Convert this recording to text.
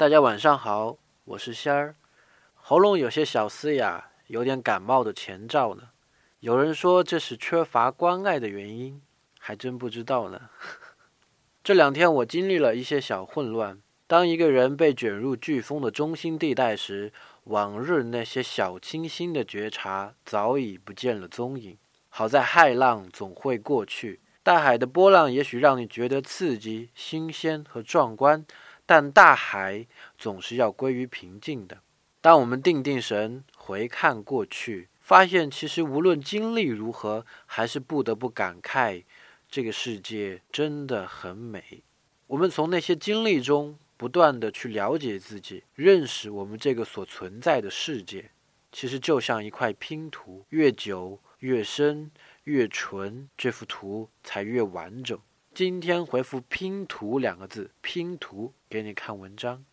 大家晚上好，我是仙儿，喉咙有些小嘶哑，有点感冒的前兆呢。有人说这是缺乏关爱的原因，还真不知道呢。这两天我经历了一些小混乱。当一个人被卷入飓风的中心地带时，往日那些小清新的觉察早已不见了踪影。好在骇浪总会过去，大海的波浪也许让你觉得刺激、新鲜和壮观。但大海总是要归于平静的。当我们定定神，回看过去，发现其实无论经历如何，还是不得不感慨，这个世界真的很美。我们从那些经历中不断的去了解自己，认识我们这个所存在的世界。其实就像一块拼图，越久越深越纯，这幅图才越完整。今天回复“拼图”两个字，拼图给你看文章。